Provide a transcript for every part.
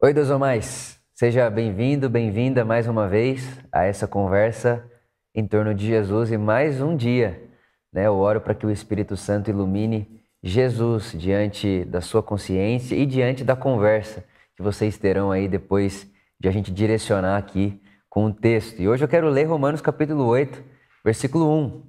Oi, Deus ou mais. Seja bem-vindo, bem-vinda mais uma vez a essa conversa em torno de Jesus e mais um dia. Né? Eu oro para que o Espírito Santo ilumine Jesus diante da sua consciência e diante da conversa que vocês terão aí depois de a gente direcionar aqui com o texto. E hoje eu quero ler Romanos capítulo 8, versículo 1,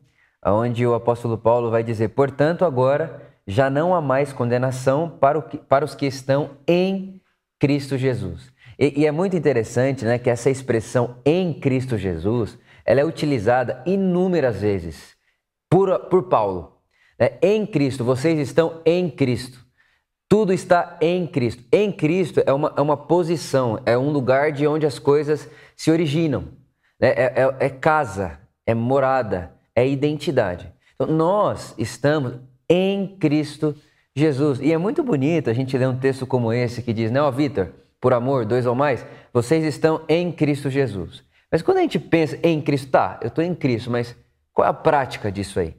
onde o apóstolo Paulo vai dizer: Portanto, agora já não há mais condenação para, que, para os que estão em Cristo Jesus. E, e, é muito interessante né, que essa expressão em Cristo Jesus ela é utilizada inúmeras vezes por, por Paulo. Né? Em Cristo, vocês estão em Cristo. Tudo está em Cristo. Em Cristo é uma, é uma posição, é um lugar de onde as coisas se originam. Né? É, é, é casa, é morada, é identidade. Então, nós estamos em Cristo Jesus. E é muito bonito a gente ler um texto como esse que diz, não, Vitor, por amor, dois ou mais, vocês estão em Cristo Jesus. Mas quando a gente pensa em Cristo, tá, eu estou em Cristo, mas qual é a prática disso aí?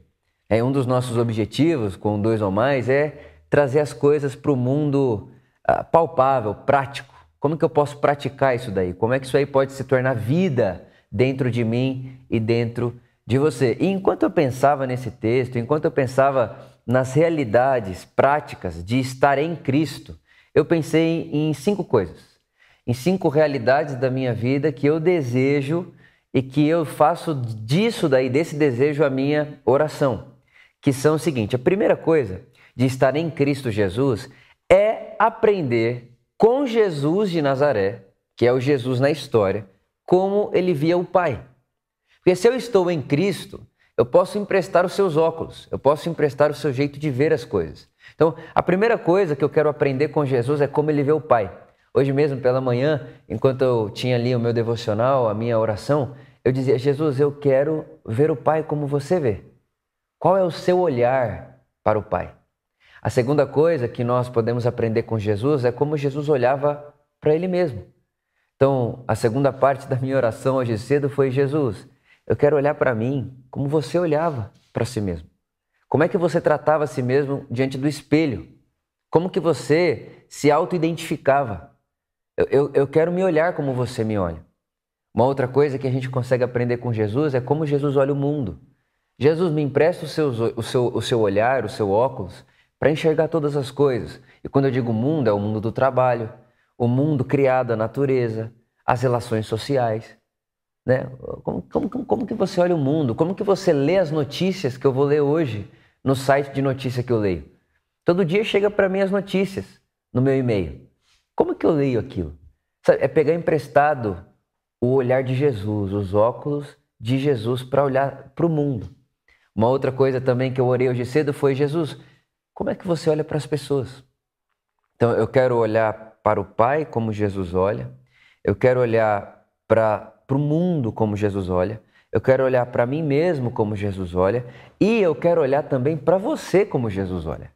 É um dos nossos objetivos com dois ou mais é trazer as coisas para o mundo uh, palpável, prático. Como que eu posso praticar isso daí? Como é que isso aí pode se tornar vida dentro de mim e dentro de você? E enquanto eu pensava nesse texto, enquanto eu pensava nas realidades práticas de estar em Cristo, eu pensei em cinco coisas, em cinco realidades da minha vida que eu desejo e que eu faço disso daí, desse desejo, a minha oração, que são o seguinte: a primeira coisa de estar em Cristo Jesus é aprender com Jesus de Nazaré, que é o Jesus na história, como ele via o Pai. Porque se eu estou em Cristo, eu posso emprestar os seus óculos, eu posso emprestar o seu jeito de ver as coisas. Então, a primeira coisa que eu quero aprender com Jesus é como ele vê o Pai. Hoje mesmo, pela manhã, enquanto eu tinha ali o meu devocional, a minha oração, eu dizia: Jesus, eu quero ver o Pai como você vê. Qual é o seu olhar para o Pai? A segunda coisa que nós podemos aprender com Jesus é como Jesus olhava para ele mesmo. Então, a segunda parte da minha oração hoje cedo foi: Jesus, eu quero olhar para mim como você olhava para si mesmo. Como é que você tratava a si mesmo diante do espelho? Como que você se auto-identificava? Eu, eu, eu quero me olhar como você me olha. Uma outra coisa que a gente consegue aprender com Jesus é como Jesus olha o mundo. Jesus me empresta o seu, o seu, o seu olhar, o seu óculos, para enxergar todas as coisas. E quando eu digo mundo, é o mundo do trabalho, o mundo criado, a natureza, as relações sociais. Né? Como, como, como que você olha o mundo? Como que você lê as notícias que eu vou ler hoje no site de notícia que eu leio? Todo dia chega para mim as notícias no meu e-mail. Como que eu leio aquilo? Sabe, é pegar emprestado o olhar de Jesus, os óculos de Jesus para olhar para o mundo. Uma outra coisa também que eu orei hoje cedo foi: Jesus, como é que você olha para as pessoas? Então eu quero olhar para o Pai como Jesus olha, eu quero olhar para para o mundo como Jesus olha, eu quero olhar para mim mesmo como Jesus olha e eu quero olhar também para você como Jesus olha.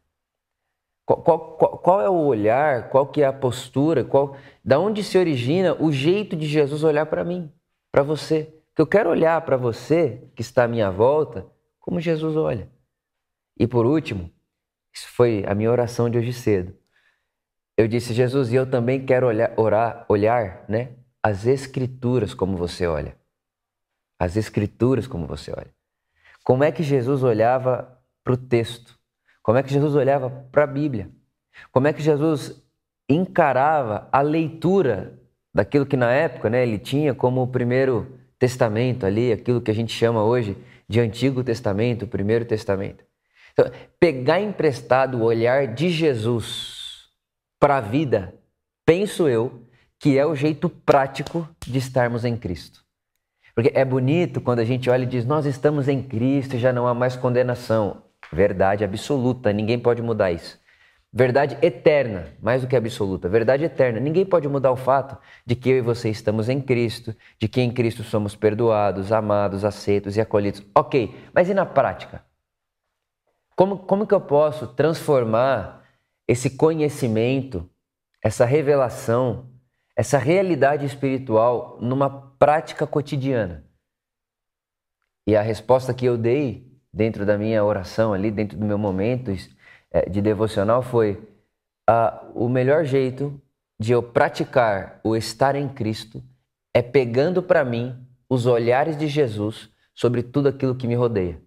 Qual, qual, qual, é o olhar, qual que é a postura, qual, da onde se origina o jeito de Jesus olhar para mim, para você? Que eu quero olhar para você que está à minha volta como Jesus olha. E por último, isso foi a minha oração de hoje cedo. Eu disse, Jesus, e eu também quero olhar, orar, olhar, né, as Escrituras como você olha. As Escrituras como você olha. Como é que Jesus olhava para o texto? Como é que Jesus olhava para a Bíblia? Como é que Jesus encarava a leitura daquilo que na época né, ele tinha como o primeiro testamento ali, aquilo que a gente chama hoje de Antigo Testamento, o Primeiro Testamento. Então, pegar emprestado o olhar de Jesus para a vida, penso eu, que é o jeito prático de estarmos em Cristo. Porque é bonito quando a gente olha e diz: Nós estamos em Cristo e já não há mais condenação. Verdade absoluta, ninguém pode mudar isso. Verdade eterna, mais do que absoluta, verdade eterna. Ninguém pode mudar o fato de que eu e você estamos em Cristo, de que em Cristo somos perdoados, amados, aceitos e acolhidos. Ok, mas e na prática? Como, como que eu posso transformar esse conhecimento, essa revelação, essa realidade espiritual numa prática cotidiana? E a resposta que eu dei dentro da minha oração ali, dentro do meu momento é, de devocional foi: ah, o melhor jeito de eu praticar o estar em Cristo é pegando para mim os olhares de Jesus sobre tudo aquilo que me rodeia.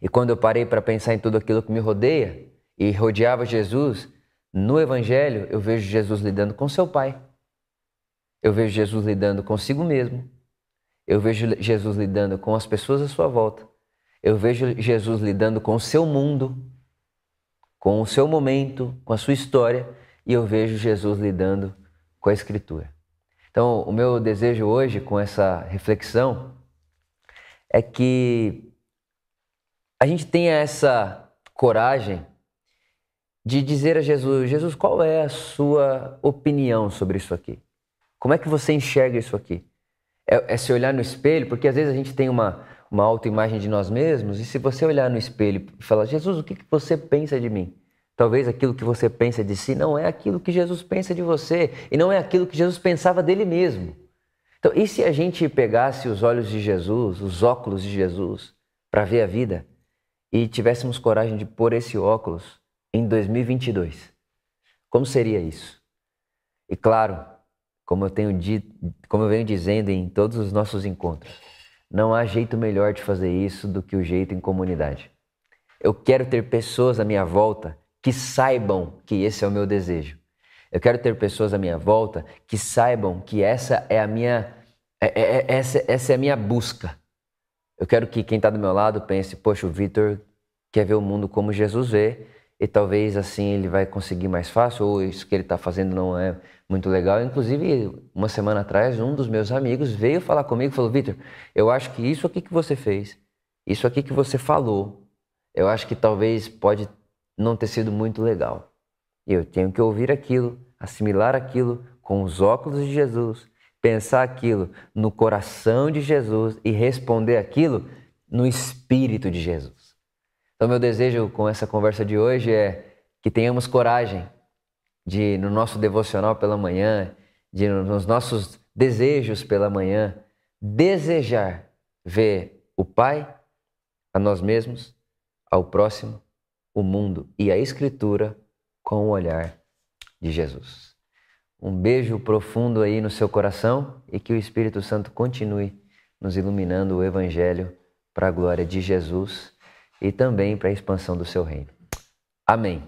E quando eu parei para pensar em tudo aquilo que me rodeia e rodeava Jesus, no Evangelho eu vejo Jesus lidando com seu Pai. Eu vejo Jesus lidando consigo mesmo. Eu vejo Jesus lidando com as pessoas à sua volta. Eu vejo Jesus lidando com o seu mundo, com o seu momento, com a sua história. E eu vejo Jesus lidando com a Escritura. Então, o meu desejo hoje, com essa reflexão, é que a gente tenha essa coragem de dizer a Jesus: Jesus, qual é a sua opinião sobre isso aqui? Como é que você enxerga isso aqui? É, é se olhar no espelho, porque às vezes a gente tem uma, uma autoimagem de nós mesmos, e se você olhar no espelho e falar: Jesus, o que, que você pensa de mim? Talvez aquilo que você pensa de si não é aquilo que Jesus pensa de você, e não é aquilo que Jesus pensava dele mesmo. Então, e se a gente pegasse os olhos de Jesus, os óculos de Jesus, para ver a vida, e tivéssemos coragem de pôr esse óculos em 2022? Como seria isso? E claro, como eu tenho dito, como eu venho dizendo em todos os nossos encontros, não há jeito melhor de fazer isso do que o jeito em comunidade. Eu quero ter pessoas à minha volta que saibam que esse é o meu desejo. Eu quero ter pessoas à minha volta que saibam que essa é a minha é, é, é essa, essa é a minha busca. Eu quero que quem está do meu lado pense, poxa, o Vitor quer ver o mundo como Jesus vê e talvez assim ele vai conseguir mais fácil, ou isso que ele está fazendo não é muito legal. Inclusive, uma semana atrás, um dos meus amigos veio falar comigo e falou: Vitor, eu acho que isso aqui que você fez, isso aqui que você falou, eu acho que talvez pode não ter sido muito legal. E eu tenho que ouvir aquilo, assimilar aquilo com os óculos de Jesus, pensar aquilo no coração de Jesus e responder aquilo no espírito de Jesus. Então, meu desejo com essa conversa de hoje é que tenhamos coragem de, no nosso devocional pela manhã, de, nos nossos desejos pela manhã, desejar ver o Pai, a nós mesmos, ao próximo, o mundo e a Escritura com o olhar de Jesus. Um beijo profundo aí no seu coração e que o Espírito Santo continue nos iluminando o Evangelho para a glória de Jesus e também para a expansão do seu reino. Amém.